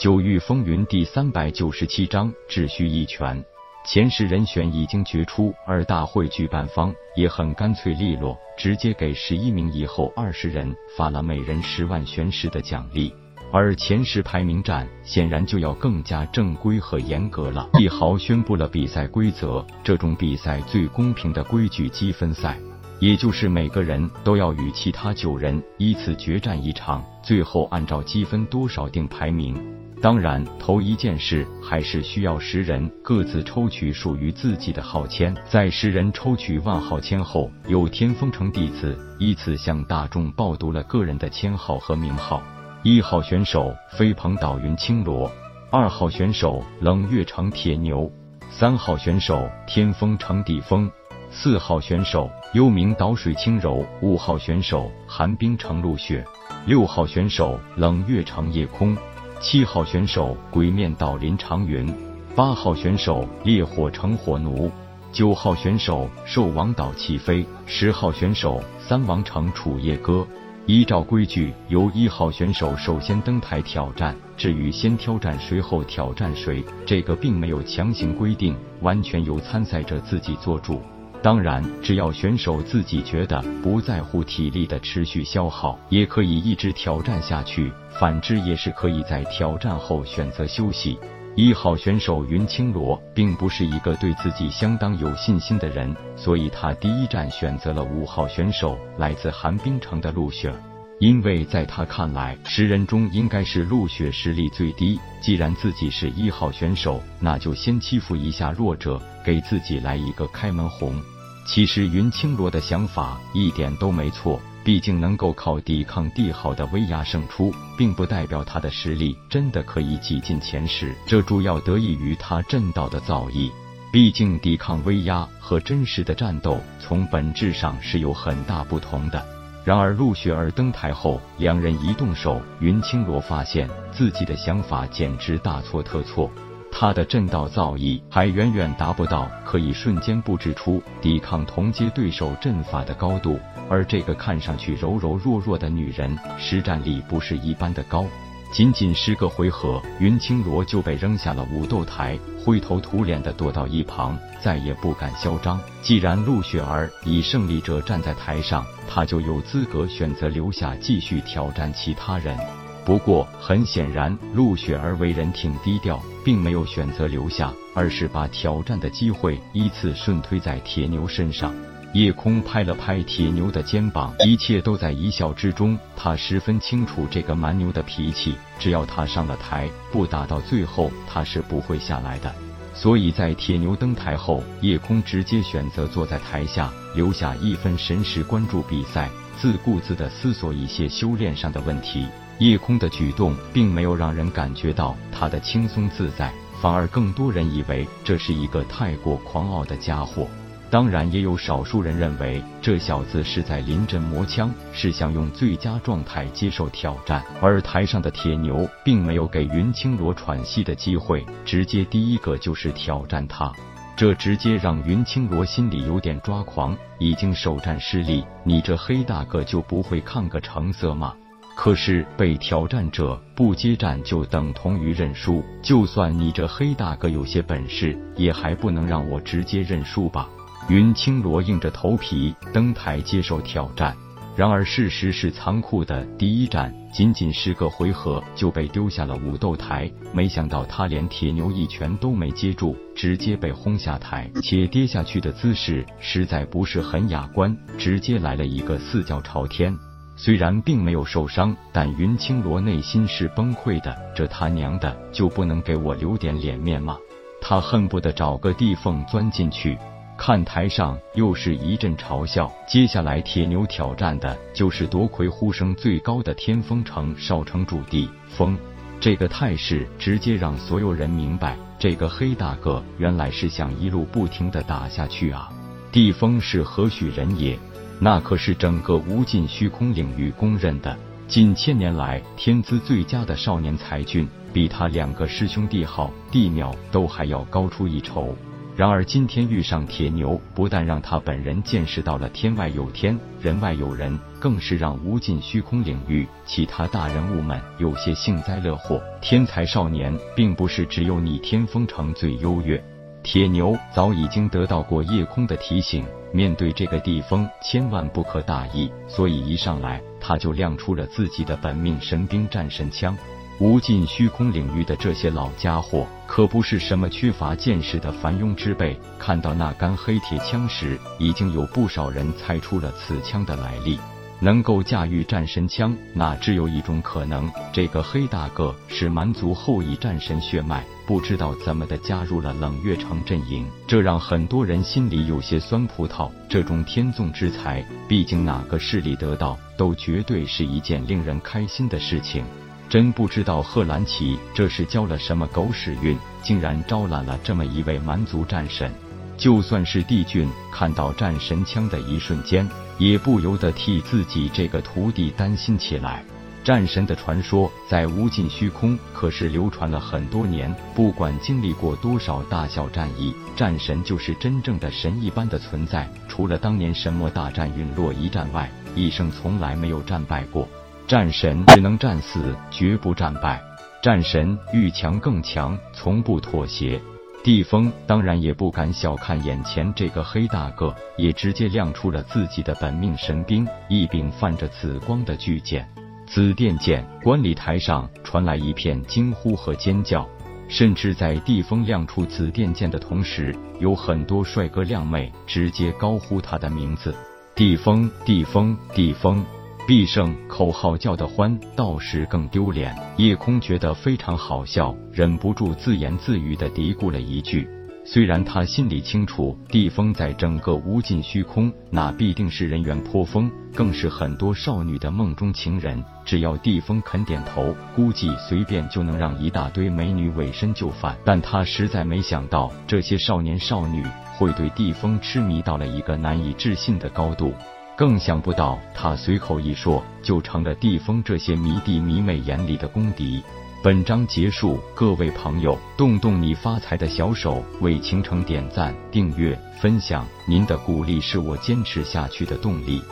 九域风云第三百九十七章只需一拳。前十人选已经决出，而大会举办方也很干脆利落，直接给十一名以后二十人发了每人十万玄石的奖励。而前十排名战显然就要更加正规和严格了。帝豪宣布了比赛规则，这种比赛最公平的规矩积分赛，也就是每个人都要与其他九人依次决战一场，最后按照积分多少定排名。当然，头一件事还是需要十人各自抽取属于自己的号签，在十人抽取万号签后，由天风城弟子依次向大众报读了个人的签号和名号。一号选手飞鹏岛云青罗，二号选手冷月城铁牛，三号选手天风城地风，四号选手幽冥岛水轻柔，五号选手寒冰城露雪，六号选手冷月城夜空，七号选手鬼面岛林长云，八号选手烈火成火奴，九号选手兽王岛起飞，十号选手三王城楚夜歌。依照规矩，由一号选手首先登台挑战。至于先挑战谁后挑战谁，这个并没有强行规定，完全由参赛者自己做主。当然，只要选手自己觉得不在乎体力的持续消耗，也可以一直挑战下去。反之，也是可以在挑战后选择休息。一号选手云青罗并不是一个对自己相当有信心的人，所以他第一站选择了五号选手来自寒冰城的陆雪，因为在他看来，十人中应该是陆雪实力最低。既然自己是一号选手，那就先欺负一下弱者，给自己来一个开门红。其实云青罗的想法一点都没错。毕竟能够靠抵抗帝豪的威压胜出，并不代表他的实力真的可以挤进前十。这主要得益于他阵道的造诣。毕竟抵抗威压和真实的战斗从本质上是有很大不同的。然而陆雪儿登台后，两人一动手，云青罗发现自己的想法简直大错特错。他的震道造诣还远远达不到可以瞬间布置出抵抗同阶对手阵法的高度。而这个看上去柔柔弱弱的女人，实战力不是一般的高。仅仅十个回合，云青罗就被扔下了武斗台，灰头土脸的躲到一旁，再也不敢嚣张。既然陆雪儿以胜利者站在台上，他就有资格选择留下继续挑战其他人。不过很显然，陆雪儿为人挺低调，并没有选择留下，而是把挑战的机会依次顺推在铁牛身上。夜空拍了拍铁牛的肩膀，一切都在一笑之中。他十分清楚这个蛮牛的脾气，只要他上了台，不打到最后，他是不会下来的。所以在铁牛登台后，夜空直接选择坐在台下，留下一分神识关注比赛，自顾自的思索一些修炼上的问题。夜空的举动并没有让人感觉到他的轻松自在，反而更多人以为这是一个太过狂傲的家伙。当然，也有少数人认为这小子是在临阵磨枪，是想用最佳状态接受挑战。而台上的铁牛并没有给云青罗喘息的机会，直接第一个就是挑战他，这直接让云青罗心里有点抓狂。已经首战失利，你这黑大个就不会看个成色吗？可是被挑战者不接战就等同于认输，就算你这黑大个有些本事，也还不能让我直接认输吧？云青罗硬着头皮登台接受挑战，然而事实是残酷的。第一战仅仅十个回合就被丢下了武斗台，没想到他连铁牛一拳都没接住，直接被轰下台，且跌下去的姿势实在不是很雅观，直接来了一个四脚朝天。虽然并没有受伤，但云青罗内心是崩溃的。这他娘的就不能给我留点脸面吗？他恨不得找个地缝钻进去。看台上又是一阵嘲笑，接下来铁牛挑战的就是夺魁呼声最高的天风城少城主地风。这个态势直接让所有人明白，这个黑大个原来是想一路不停的打下去啊！地风是何许人也？那可是整个无尽虚空领域公认的近千年来天资最佳的少年才俊，比他两个师兄弟号地淼都还要高出一筹。然而今天遇上铁牛，不但让他本人见识到了天外有天，人外有人，更是让无尽虚空领域其他大人物们有些幸灾乐祸。天才少年，并不是只有你天风城最优越。铁牛早已经得到过夜空的提醒，面对这个地风，千万不可大意。所以一上来，他就亮出了自己的本命神兵战神枪。无尽虚空领域的这些老家伙可不是什么缺乏见识的凡庸之辈。看到那杆黑铁枪时，已经有不少人猜出了此枪的来历。能够驾驭战神枪，那只有一种可能：这个黑大个是蛮族后裔战神血脉，不知道怎么的加入了冷月城阵营，这让很多人心里有些酸葡萄。这种天纵之才，毕竟哪个势力得到，都绝对是一件令人开心的事情。真不知道贺兰奇这是交了什么狗屎运，竟然招揽了这么一位蛮族战神。就算是帝俊看到战神枪的一瞬间，也不由得替自己这个徒弟担心起来。战神的传说在无尽虚空可是流传了很多年，不管经历过多少大小战役，战神就是真正的神一般的存在。除了当年神魔大战陨落一战外，一生从来没有战败过。战神只能战死，绝不战败。战神愈强更强，从不妥协。地风当然也不敢小看眼前这个黑大个，也直接亮出了自己的本命神兵——一柄泛着紫光的巨剑——紫电剑。观礼台上传来一片惊呼和尖叫，甚至在地风亮出紫电剑的同时，有很多帅哥靓妹直接高呼他的名字：“地风，地风，地风！”必胜口号叫得欢，倒是更丢脸。叶空觉得非常好笑，忍不住自言自语的嘀咕了一句。虽然他心里清楚，地风在整个无尽虚空，那必定是人缘颇丰，更是很多少女的梦中情人。只要地风肯点头，估计随便就能让一大堆美女委身就范。但他实在没想到，这些少年少女会对地风痴迷到了一个难以置信的高度。更想不到，他随口一说，就成了地风这些迷弟迷妹眼里的公敌。本章结束，各位朋友，动动你发财的小手，为倾城点赞、订阅、分享，您的鼓励是我坚持下去的动力。